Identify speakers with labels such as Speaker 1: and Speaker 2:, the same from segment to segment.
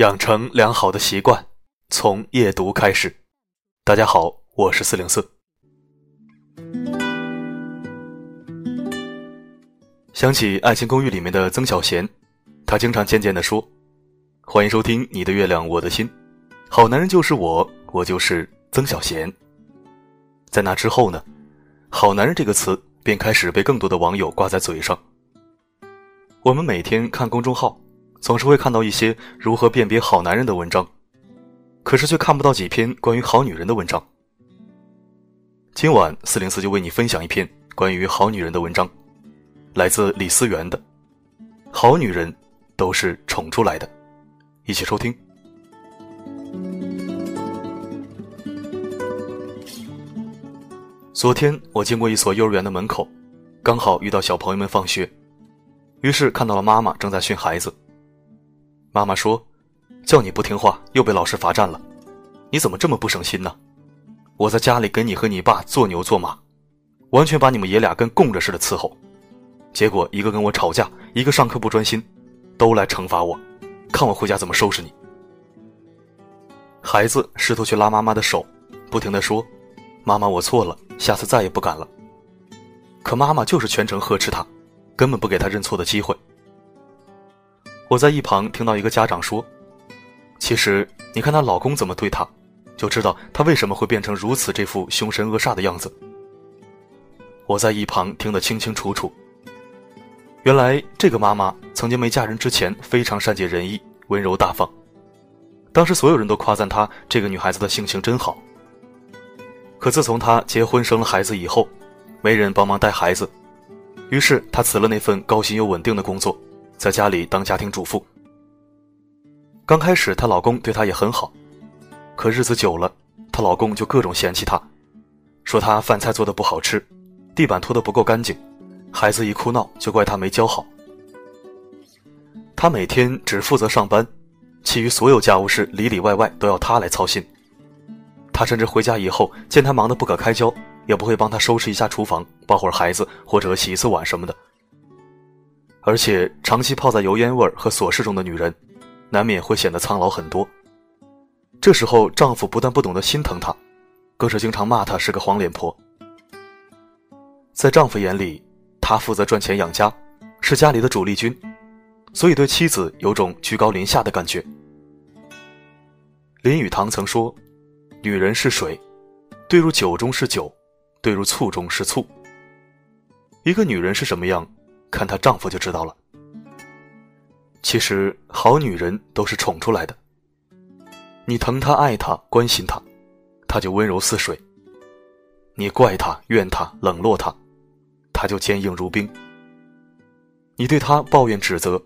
Speaker 1: 养成良好的习惯，从夜读开始。大家好，我是四零四。想起《爱情公寓》里面的曾小贤，他经常渐渐地说：“欢迎收听你的月亮我的心，好男人就是我，我就是曾小贤。”在那之后呢，“好男人”这个词便开始被更多的网友挂在嘴上。我们每天看公众号。总是会看到一些如何辨别好男人的文章，可是却看不到几篇关于好女人的文章。今晚四零四就为你分享一篇关于好女人的文章，来自李思源的《好女人都是宠出来的》，一起收听。昨天我经过一所幼儿园的门口，刚好遇到小朋友们放学，于是看到了妈妈正在训孩子。妈妈说：“叫你不听话，又被老师罚站了，你怎么这么不省心呢？我在家里给你和你爸做牛做马，完全把你们爷俩跟供着似的伺候，结果一个跟我吵架，一个上课不专心，都来惩罚我，看我回家怎么收拾你。”孩子试图去拉妈妈的手，不停的说：“妈妈，我错了，下次再也不敢了。”可妈妈就是全程呵斥他，根本不给他认错的机会。我在一旁听到一个家长说：“其实你看她老公怎么对她，就知道她为什么会变成如此这副凶神恶煞的样子。”我在一旁听得清清楚楚。原来这个妈妈曾经没嫁人之前非常善解人意、温柔大方，当时所有人都夸赞她这个女孩子的性情真好。可自从她结婚生了孩子以后，没人帮忙带孩子，于是她辞了那份高薪又稳定的工作。在家里当家庭主妇。刚开始，她老公对她也很好，可日子久了，她老公就各种嫌弃她，说她饭菜做的不好吃，地板拖得不够干净，孩子一哭闹就怪她没教好。她每天只负责上班，其余所有家务事里里外外都要她来操心。她甚至回家以后见她忙得不可开交，也不会帮她收拾一下厨房，抱会儿孩子或者洗一次碗什么的。而且长期泡在油烟味和琐事中的女人，难免会显得苍老很多。这时候，丈夫不但不懂得心疼她，更是经常骂她是个黄脸婆。在丈夫眼里，他负责赚钱养家，是家里的主力军，所以对妻子有种居高临下的感觉。林语堂曾说：“女人是水，兑入酒中是酒，兑入醋中是醋。”一个女人是什么样？看她丈夫就知道了。其实好女人都是宠出来的。你疼她、爱她、关心她，她就温柔似水；你怪她、怨她、冷落她，她就坚硬如冰；你对她抱怨指责，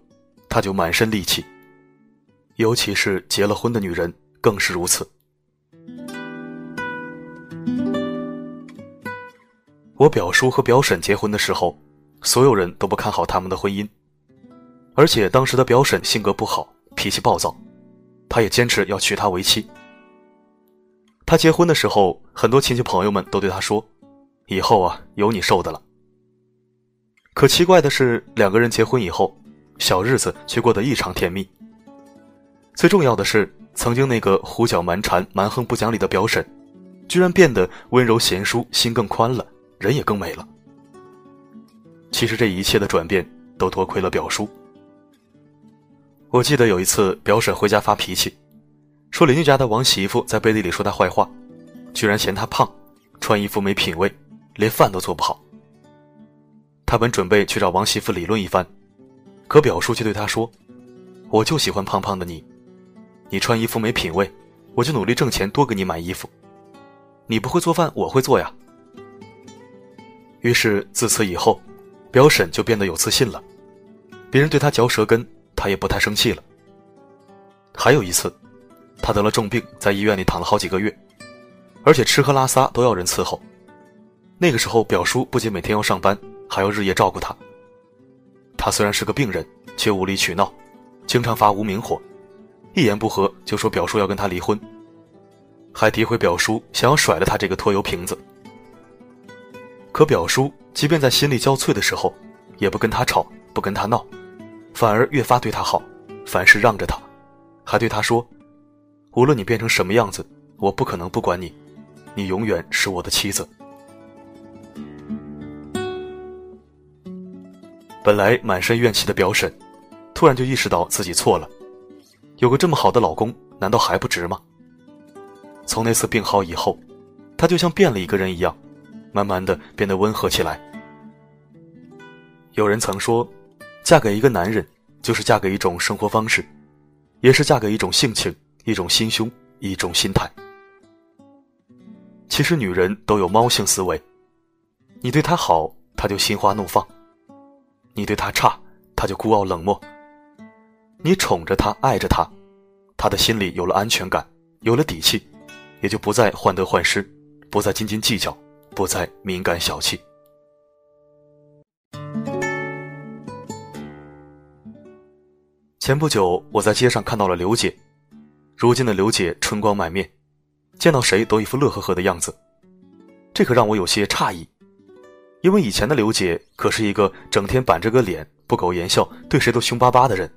Speaker 1: 她就满身戾气。尤其是结了婚的女人更是如此。我表叔和表婶结婚的时候。所有人都不看好他们的婚姻，而且当时的表婶性格不好，脾气暴躁，他也坚持要娶她为妻。他结婚的时候，很多亲戚朋友们都对他说：“以后啊，有你受的了。”可奇怪的是，两个人结婚以后，小日子却过得异常甜蜜。最重要的是，曾经那个胡搅蛮缠、蛮横不讲理的表婶，居然变得温柔贤淑，心更宽了，人也更美了。其实这一切的转变都多亏了表叔。我记得有一次表婶回家发脾气，说邻居家的王媳妇在背地里说她坏话，居然嫌她胖，穿衣服没品位，连饭都做不好。他本准备去找王媳妇理论一番，可表叔却对他说：“我就喜欢胖胖的你，你穿衣服没品位，我就努力挣钱多给你买衣服。你不会做饭，我会做呀。”于是自此以后。表婶就变得有自信了，别人对她嚼舌根，她也不太生气了。还有一次，她得了重病，在医院里躺了好几个月，而且吃喝拉撒都要人伺候。那个时候，表叔不仅每天要上班，还要日夜照顾她。她虽然是个病人，却无理取闹，经常发无名火，一言不合就说表叔要跟她离婚，还诋毁表叔想要甩了她这个拖油瓶子。可表叔。即便在心力交瘁的时候，也不跟他吵，不跟他闹，反而越发对他好，凡事让着他，还对他说：“无论你变成什么样子，我不可能不管你，你永远是我的妻子。”本来满身怨气的表婶，突然就意识到自己错了。有个这么好的老公，难道还不值吗？从那次病好以后，她就像变了一个人一样，慢慢的变得温和起来。有人曾说，嫁给一个男人，就是嫁给一种生活方式，也是嫁给一种性情、一种心胸、一种心态。其实女人都有猫性思维，你对她好，她就心花怒放；你对她差，她就孤傲冷漠。你宠着她，爱着她，她的心里有了安全感，有了底气，也就不再患得患失，不再斤斤计较，不再敏感小气。前不久，我在街上看到了刘姐。如今的刘姐春光满面，见到谁都一副乐呵呵的样子，这可让我有些诧异，因为以前的刘姐可是一个整天板着个脸、不苟言笑、对谁都凶巴巴的人。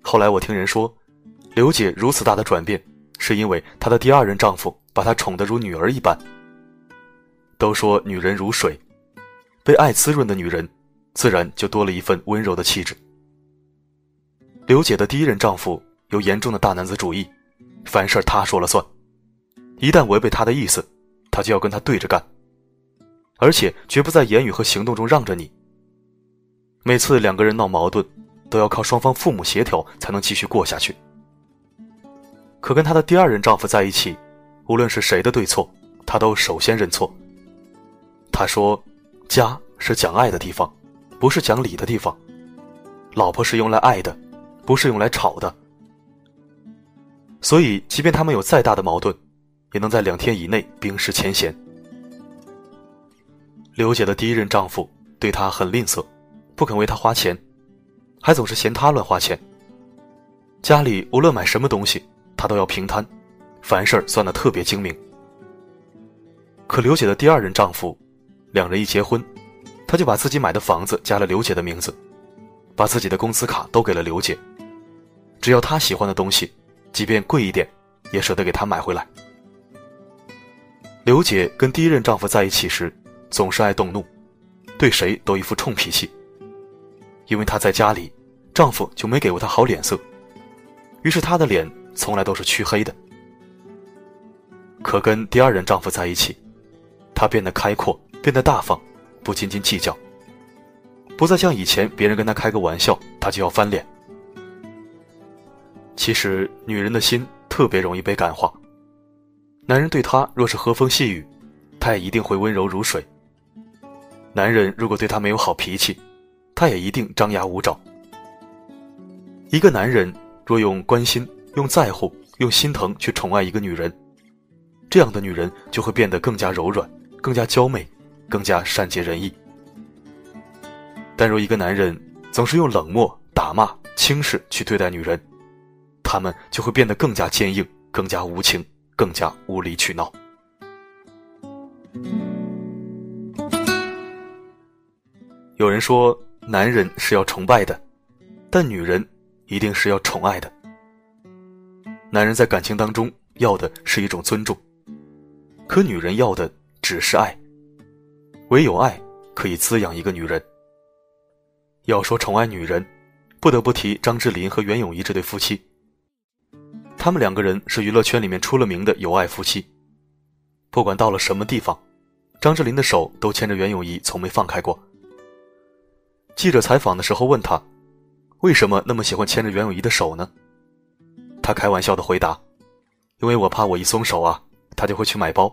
Speaker 1: 后来我听人说，刘姐如此大的转变，是因为她的第二任丈夫把她宠得如女儿一般。都说女人如水，被爱滋润的女人，自然就多了一份温柔的气质。刘姐的第一任丈夫有严重的大男子主义，凡事他说了算，一旦违背他的意思，他就要跟他对着干，而且绝不在言语和行动中让着你。每次两个人闹矛盾。都要靠双方父母协调才能继续过下去。可跟她的第二任丈夫在一起，无论是谁的对错，她都首先认错。他说：“家是讲爱的地方，不是讲理的地方。老婆是用来爱的，不是用来吵的。所以，即便他们有再大的矛盾，也能在两天以内冰释前嫌。”刘姐的第一任丈夫对她很吝啬，不肯为她花钱。还总是嫌她乱花钱。家里无论买什么东西，他都要平摊，凡事算得特别精明。可刘姐的第二任丈夫，两人一结婚，他就把自己买的房子加了刘姐的名字，把自己的工资卡都给了刘姐。只要她喜欢的东西，即便贵一点，也舍得给她买回来。刘姐跟第一任丈夫在一起时，总是爱动怒，对谁都一副冲脾气。因为她在家里，丈夫就没给过她好脸色，于是她的脸从来都是黢黑的。可跟第二任丈夫在一起，她变得开阔，变得大方，不斤斤计较，不再像以前别人跟他开个玩笑，他就要翻脸。其实女人的心特别容易被感化，男人对她若是和风细雨，她也一定会温柔如水；男人如果对她没有好脾气，她也一定张牙舞爪。一个男人若用关心、用在乎、用心疼去宠爱一个女人，这样的女人就会变得更加柔软、更加娇媚、更加善解人意。但若一个男人总是用冷漠、打骂、轻视去对待女人，他们就会变得更加坚硬、更加无情、更加无理取闹。有人说。男人是要崇拜的，但女人一定是要宠爱的。男人在感情当中要的是一种尊重，可女人要的只是爱。唯有爱可以滋养一个女人。要说宠爱女人，不得不提张智霖和袁咏仪这对夫妻。他们两个人是娱乐圈里面出了名的有爱夫妻，不管到了什么地方，张智霖的手都牵着袁咏仪，从没放开过。记者采访的时候问他：“为什么那么喜欢牵着袁咏仪的手呢？”他开玩笑的回答：“因为我怕我一松手啊，他就会去买包。”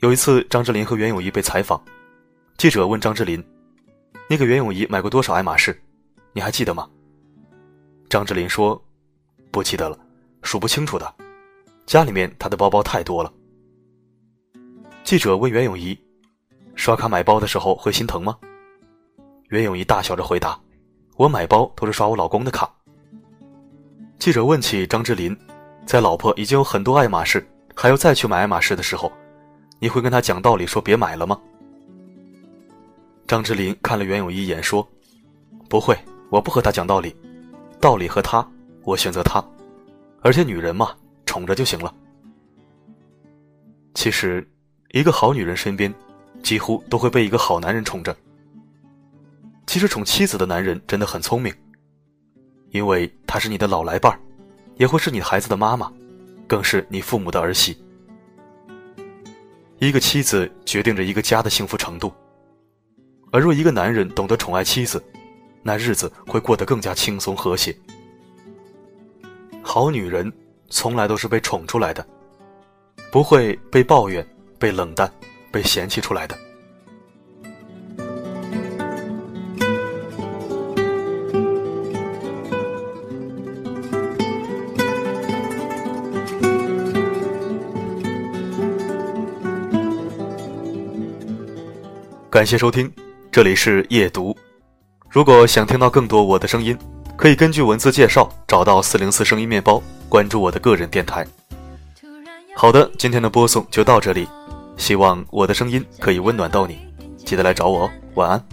Speaker 1: 有一次，张智霖和袁咏仪被采访，记者问张智霖：“你给袁咏仪买过多少爱马仕？你还记得吗？”张智霖说：“不记得了，数不清楚的，家里面他的包包太多了。”记者问袁咏仪：“刷卡买包的时候会心疼吗？”袁咏仪大笑着回答：“我买包都是刷我老公的卡。”记者问起张智霖，在老婆已经有很多爱马仕，还要再去买爱马仕的时候，你会跟他讲道理说别买了吗？张智霖看了袁咏仪一眼说：“不会，我不和他讲道理，道理和他，我选择他，而且女人嘛，宠着就行了。其实，一个好女人身边，几乎都会被一个好男人宠着。其实，宠妻子的男人真的很聪明，因为他是你的老来伴儿，也会是你孩子的妈妈，更是你父母的儿媳。一个妻子决定着一个家的幸福程度，而若一个男人懂得宠爱妻子，那日子会过得更加轻松和谐。好女人从来都是被宠出来的，不会被抱怨、被冷淡、被嫌弃出来的。感谢收听，这里是夜读。如果想听到更多我的声音，可以根据文字介绍找到四零四声音面包，关注我的个人电台。好的，今天的播送就到这里，希望我的声音可以温暖到你，记得来找我哦，晚安。